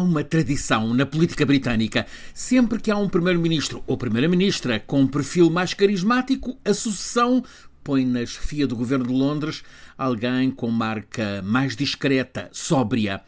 há uma tradição na política britânica. Sempre que há um primeiro-ministro ou primeira-ministra com um perfil mais carismático, a sucessão põe na chefia do governo de Londres alguém com marca mais discreta, sóbria.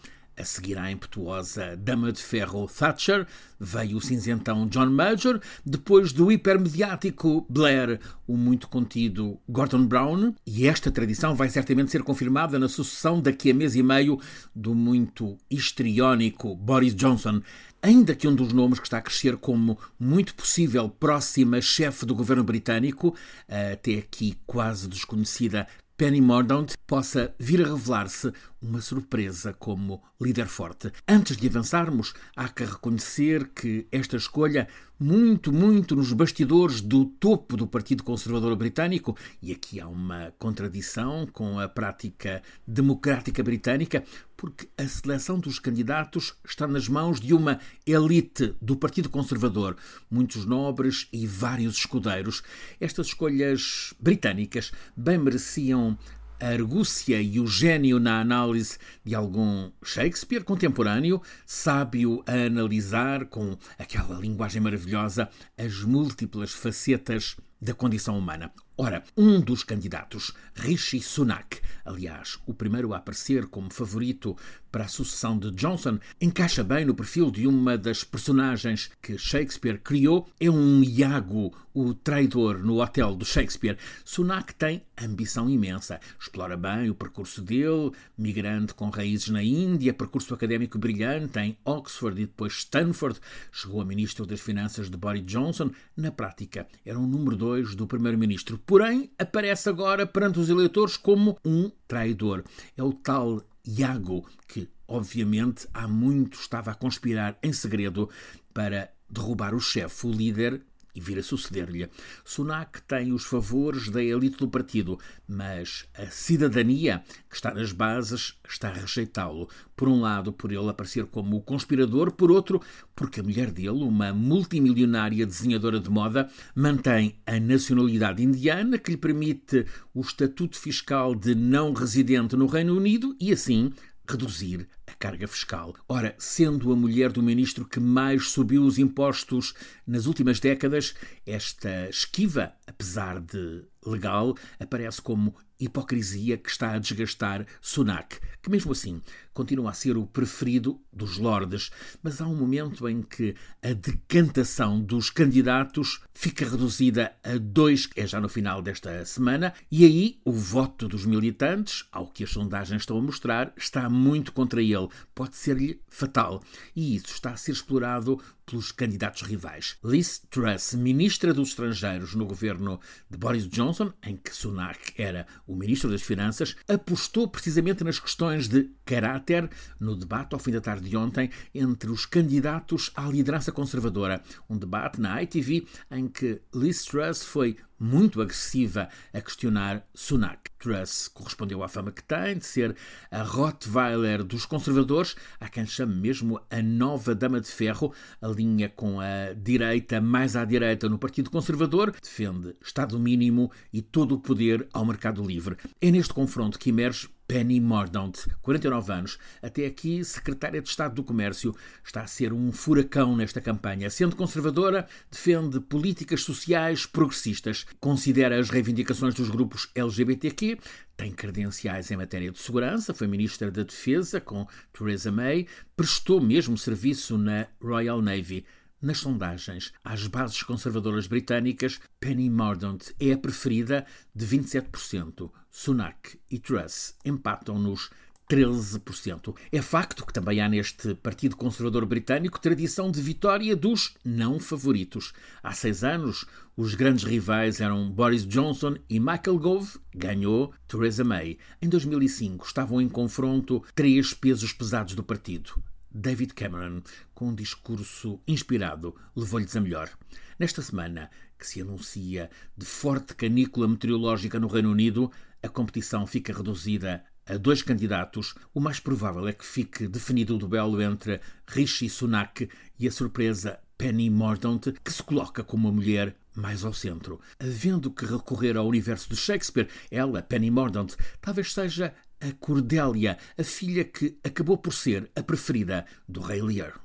A seguir à impetuosa Dama de Ferro Thatcher, veio o cinzentão John Major, depois do hipermediático Blair, o muito contido Gordon Brown, e esta tradição vai certamente ser confirmada na sucessão daqui a mês e meio do muito histriónico Boris Johnson, ainda que um dos nomes que está a crescer como muito possível próxima chefe do governo britânico, até aqui quase desconhecida Penny Mordaunt possa vir a revelar-se uma surpresa como líder forte. Antes de avançarmos, há que reconhecer que esta escolha, muito, muito nos bastidores do topo do Partido Conservador Britânico, e aqui há uma contradição com a prática democrática britânica, porque a seleção dos candidatos está nas mãos de uma elite do Partido Conservador, muitos nobres e vários escudeiros. Estas escolhas britânicas bem mereciam a argúcia e o gênio na análise de algum Shakespeare contemporâneo, sábio a analisar com aquela linguagem maravilhosa as múltiplas facetas da condição humana. Ora, um dos candidatos, Rishi Sunak, aliás, o primeiro a aparecer como favorito para a sucessão de Johnson, encaixa bem no perfil de uma das personagens que Shakespeare criou. É um Iago, o traidor no hotel do Shakespeare. Sunak tem ambição imensa. Explora bem o percurso dele, migrante com raízes na Índia, percurso académico brilhante em Oxford e depois Stanford. Chegou a ministro das Finanças de Boris Johnson. Na prática, era o número dois do primeiro-ministro porém aparece agora perante os eleitores como um traidor. É o tal Iago que, obviamente, há muito estava a conspirar em segredo para derrubar o chefe, o líder e vir a suceder-lhe. Sunak tem os favores da elite do partido, mas a cidadania que está nas bases está a rejeitá-lo. Por um lado, por ele aparecer como o conspirador, por outro, porque a mulher dele, uma multimilionária desenhadora de moda, mantém a nacionalidade indiana que lhe permite o estatuto fiscal de não residente no Reino Unido e assim reduzir carga fiscal. Ora, sendo a mulher do ministro que mais subiu os impostos nas últimas décadas, esta esquiva, apesar de legal, aparece como hipocrisia que está a desgastar Sunak, que mesmo assim continua a ser o preferido dos lordes, mas há um momento em que a decantação dos candidatos fica reduzida a dois, é já no final desta semana, e aí o voto dos militantes, ao que as sondagens estão a mostrar, está muito contra ele, pode ser-lhe fatal, e isso está a ser explorado pelos candidatos rivais. Liz Truss, ministra dos Estrangeiros no governo de Boris Johnson, em que Sunak era o ministro das Finanças, apostou precisamente nas questões de caráter no debate ao fim da tarde de ontem entre os candidatos à liderança conservadora. Um debate na ITV em que Liz Truss foi muito agressiva a questionar Sunak. Truss correspondeu à fama que tem de ser a Rottweiler dos conservadores, a quem chama mesmo a nova Dama de Ferro, a linha com a direita mais à direita no Partido Conservador, defende Estado mínimo e todo o poder ao mercado livre. É neste confronto que emerge Penny Mordaunt, 49 anos, até aqui secretária de Estado do Comércio, está a ser um furacão nesta campanha. Sendo conservadora, defende políticas sociais progressistas, considera as reivindicações dos grupos LGBTQ, tem credenciais em matéria de segurança, foi ministra da Defesa com Theresa May, prestou mesmo serviço na Royal Navy. Nas sondagens às bases conservadoras britânicas, Penny Mordaunt é a preferida de 27%. Sunak e Truss empatam nos 13%. É facto que também há neste Partido Conservador Britânico tradição de vitória dos não favoritos. Há seis anos, os grandes rivais eram Boris Johnson e Michael Gove, ganhou Theresa May. Em 2005 estavam em confronto três pesos pesados do partido. David Cameron, com um discurso inspirado, levou-lhes a melhor. Nesta semana, que se anuncia de forte canícula meteorológica no Reino Unido, a competição fica reduzida a dois candidatos. O mais provável é que fique definido o duelo entre Rishi Sunak e a surpresa Penny Mordaunt, que se coloca como uma mulher mais ao centro. Havendo que recorrer ao universo de Shakespeare, ela, Penny Mordaunt, talvez seja a Cordélia, a filha que acabou por ser a preferida do rei Lear.